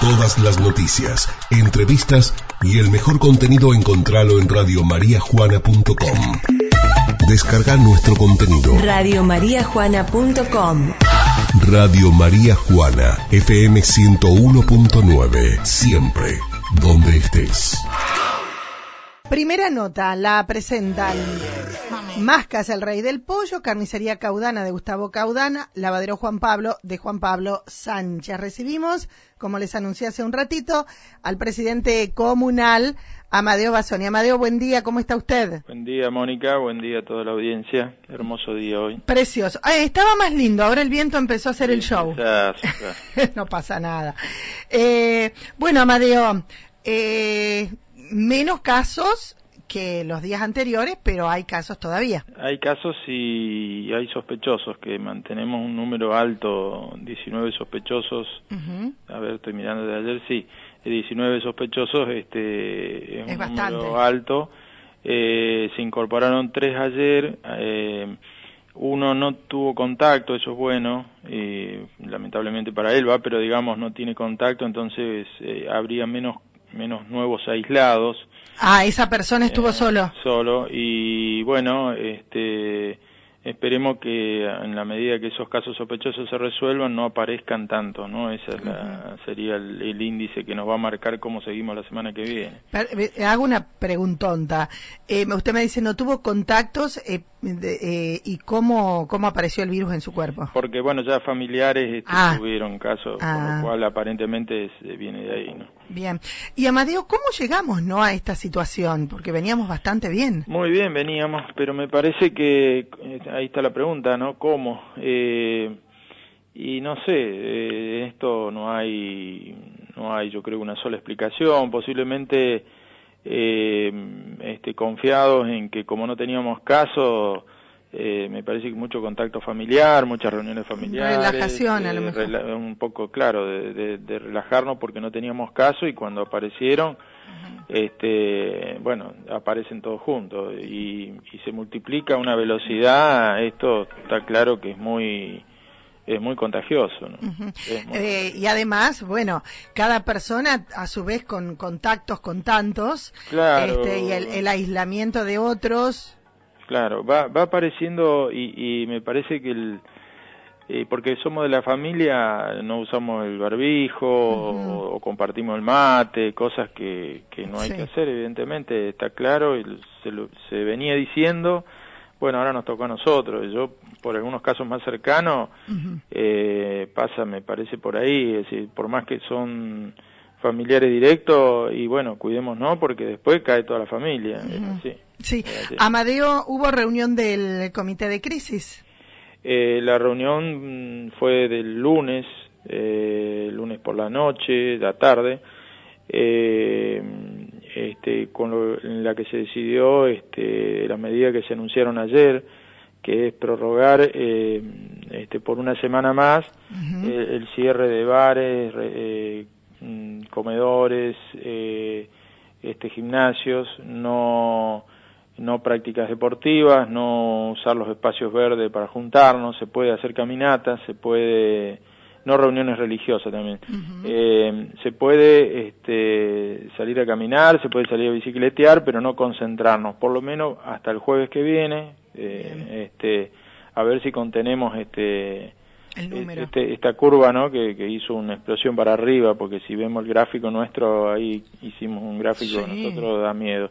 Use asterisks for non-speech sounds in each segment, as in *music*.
Todas las noticias, entrevistas y el mejor contenido encontralo en radiomariajuana.com. Descarga nuestro contenido. Radiomariajuana.com Radio María Juana, FM 101.9. Siempre, donde estés. Primera nota, la presentan Mascas, el rey del pollo, carnicería Caudana de Gustavo Caudana, lavadero Juan Pablo de Juan Pablo Sánchez. Recibimos, como les anuncié hace un ratito, al presidente comunal, Amadeo Basoni. Amadeo, buen día, ¿cómo está usted? Buen día, Mónica, buen día a toda la audiencia. Hermoso día hoy. Precioso. Ay, estaba más lindo, ahora el viento empezó a hacer el show. quizás, *laughs* claro. no pasa nada. Eh, bueno, Amadeo, eh, menos casos que los días anteriores, pero hay casos todavía. Hay casos y hay sospechosos que mantenemos un número alto, 19 sospechosos. A ver, estoy mirando de ayer, sí, 19 sospechosos, este, es un bastante. número alto. Eh, se incorporaron tres ayer. eh, uno no tuvo contacto, eso es bueno, eh, lamentablemente para él va, pero digamos no tiene contacto, entonces eh, habría menos menos nuevos aislados. Ah, esa persona estuvo Eh, solo. Solo y bueno, este esperemos que en la medida que esos casos sospechosos se resuelvan no aparezcan tanto, ¿no? Ese es la- sería el, el índice que nos va a marcar cómo seguimos la semana que viene. Eh, Hago una preguntonta. Eh, usted me dice, no tuvo contactos eh, de- eh, y cómo, cómo apareció el virus en su cuerpo. Porque bueno, ya familiares este, Ah. tuvieron casos, con Ah. lo cual aparentemente es- eh, viene de ahí, ¿no? Bien. Y Amadeo, ¿cómo llegamos no a esta situación? Porque veníamos bastante bien. Muy bien, veníamos, pero me parece que eh, ahí está la pregunta, ¿no? ¿Cómo? Eh, y no sé, eh, esto no hay, no hay, yo creo, una sola explicación. Posiblemente, eh, este, confiados en que como no teníamos caso, eh, me parece que mucho contacto familiar, muchas reuniones familiares. Relajación, a lo eh, mejor. rela- un poco, claro, de, de- de relajarnos porque no teníamos caso y cuando aparecieron, este, bueno, aparecen todos juntos y, y se multiplica a una velocidad, esto está claro que es muy, es muy contagioso, ¿no? Ujú. Es muy- Eh, y además, bueno, cada persona a su vez con contactos con tantos, Claro. este, y el, el aislamiento de otros. Claro, va, va apareciendo y, y me parece que el, eh, porque somos de la familia, no usamos el barbijo o, o compartimos el mate, cosas que, que no hay Sí. que hacer, evidentemente, está claro, y se, lo- se venía diciendo, bueno, ahora nos tocó a nosotros, yo por algunos casos más cercanos, eh, pasa, me parece por ahí, es decir, por más que son familiares directos, y bueno, cuidemos no, porque después cae toda la familia, es Ujú. así. Sí, Así. Amadeo, hubo reunión del comité de crisis. Eh, la reunión mm, fue del lunes, eh, lunes por la noche, la tarde, eh, este, con lo- en la que se decidió este, la medida que se anunciaron ayer, que es prorrogar eh, este, por una semana más eh, el cierre de bares, re- eh, mm, comedores, eh, este, gimnasios, no, no prácticas deportivas, no usar los espacios verdes para juntarnos, se puede hacer caminatas, se puede, no reuniones religiosas también, eh, se puede este, salir a caminar, se puede salir a bicicletear, pero no concentrarnos, por lo menos hasta el jueves que viene, eh, este, a ver si contenemos este, número. este- esta curva ¿no? que, que hizo una explosión para arriba, porque si vemos el gráfico nuestro, ahí hicimos un gráfico, Sí. nosotros da miedo.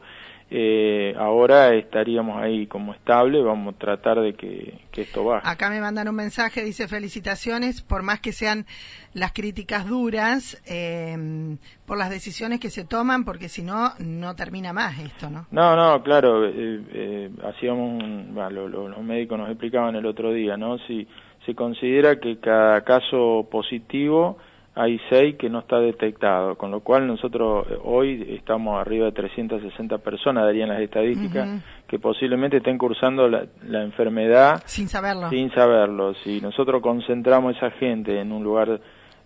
Eh, ahora estaríamos ahí como estable, vamos a tratar de que, que esto baje. Acá me mandan un mensaje, dice felicitaciones, por más que sean las críticas duras, eh, por las decisiones que se toman, porque si no, no termina más esto, ¿no? No, no, claro, eh, eh, hacíamos, un- lo- lo- los médicos nos explicaban el otro día, ¿no? Si se considera que cada caso positivo hay seis que no está detectado, con lo cual nosotros eh, hoy estamos arriba de 360 personas, darían las estadísticas, que posiblemente estén cursando la, la enfermedad Sin saberlo. sin saberlo. Si nosotros concentramos esa gente en un lugar,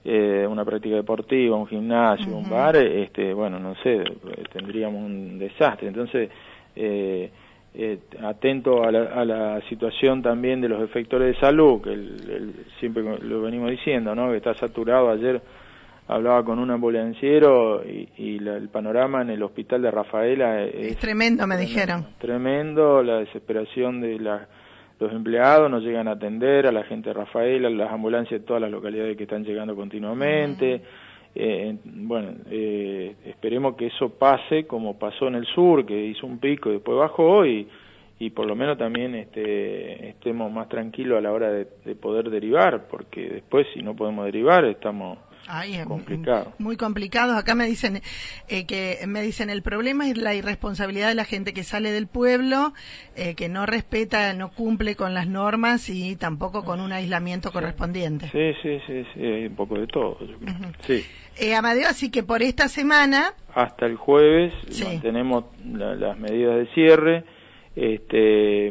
eh, una práctica deportiva, un gimnasio, un bar, este, bueno, no sé, eh, tendríamos un desastre. Entonces, eh, eh, atento a la, a la situación también de los efectores de salud, que el- el- siempre lo venimos diciendo, ¿no? Que está saturado. Ayer hablaba con un ambulanciero y, el panorama en el hospital de Rafaela es, tremendo, me dijeron. Tremendo, la desesperación de los empleados, no llegan a atender a la gente de Rafaela, las ambulancias de todas las localidades que están llegando continuamente. Eh, bueno, eh, esperemos que eso pase como pasó en el sur, que hizo un pico y después bajó y, y por lo menos también este, estemos más tranquilos a la hora de poder derivar, porque después si no podemos derivar estamos Ay, complicado. Muy complicado. Acá me dicen eh, que me dicen el problema es la irresponsabilidad de la gente que sale del pueblo, eh, que no respeta, no cumple con las normas y tampoco con un aislamiento correspondiente. Sí, sí, sí, sí, hay un poco de todo. Sí. Eh, Amadeo, así que por esta semana. Hasta el jueves mantenemos las medidas de cierre. Este.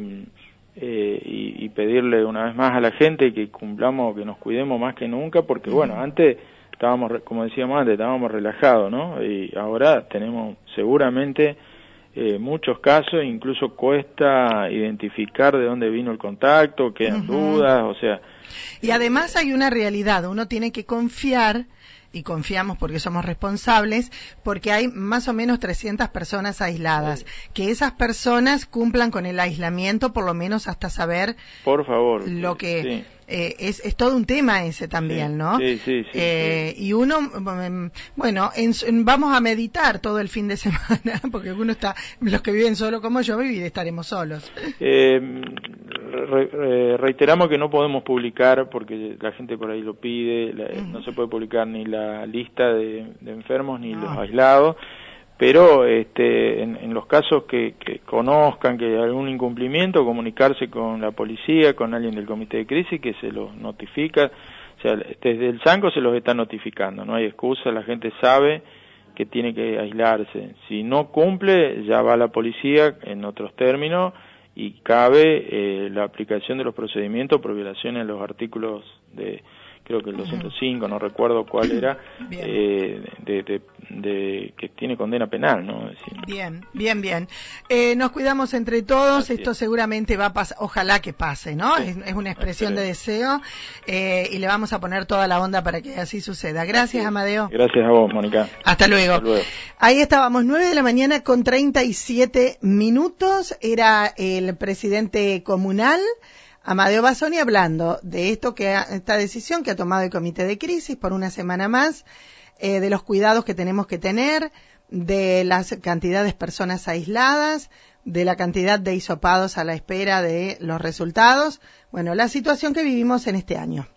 Eh, y, y, pedirle una vez más a la gente que cumplamos, que nos cuidemos más que nunca, porque bueno, antes estábamos, como decíamos antes, estábamos relajados, ¿no? Y ahora tenemos seguramente eh, muchos casos, incluso cuesta identificar de dónde vino el contacto, quedan dudas, o sea. Y además hay una realidad, uno tiene que confiar y confiamos porque somos responsables, porque hay más o menos 300 personas aisladas. Que esas personas cumplan con el aislamiento, por lo menos hasta saber por favor, lo que eh, es, es, todo un tema ese también, ¿no? Sí, sí, sí, eh, Y uno, mm, bueno, en, vamos a meditar todo el fin de *laughs* semana, porque uno está, los que viven solo como yo, vivir estaremos solos. Eh, reiteramos que no podemos publicar, porque la gente por ahí lo pide, no se puede publicar ni la lista de, enfermos ni los aislados pero este, en, los casos que, conozcan que hay algún incumplimiento, comunicarse con la policía, con alguien del comité de crisis que se los notifica, o sea, desde el SANCO se los está notificando, no hay excusa, la gente sabe que tiene que aislarse. Si no cumple, ya va la policía en otros términos y cabe eh, la aplicación de los procedimientos por violaciones a los artículos de creo que el 205, no recuerdo cuál *clears throat* era, eh, de, que tiene condena penal, ¿no? Bien, bien, bien. Eh, nos cuidamos entre todos, esto seguramente va a pasar, ojalá que pase, ¿no? es, una expresión de deseo eh, y le vamos a poner toda la onda para que así suceda. Gracias, Amadeo. Gracias a vos, Mónica. Hasta luego. Hasta luego. Ahí estábamos, 9 de la mañana con 37 minutos, era el presidente comunal. Amadeo Basoni hablando de esto que esta decisión que ha tomado el comité de crisis por una semana más, eh, de los cuidados que tenemos que tener, de las cantidades de personas aisladas, de la cantidad de hisopados a la espera de los resultados, bueno, la situación que vivimos en este año.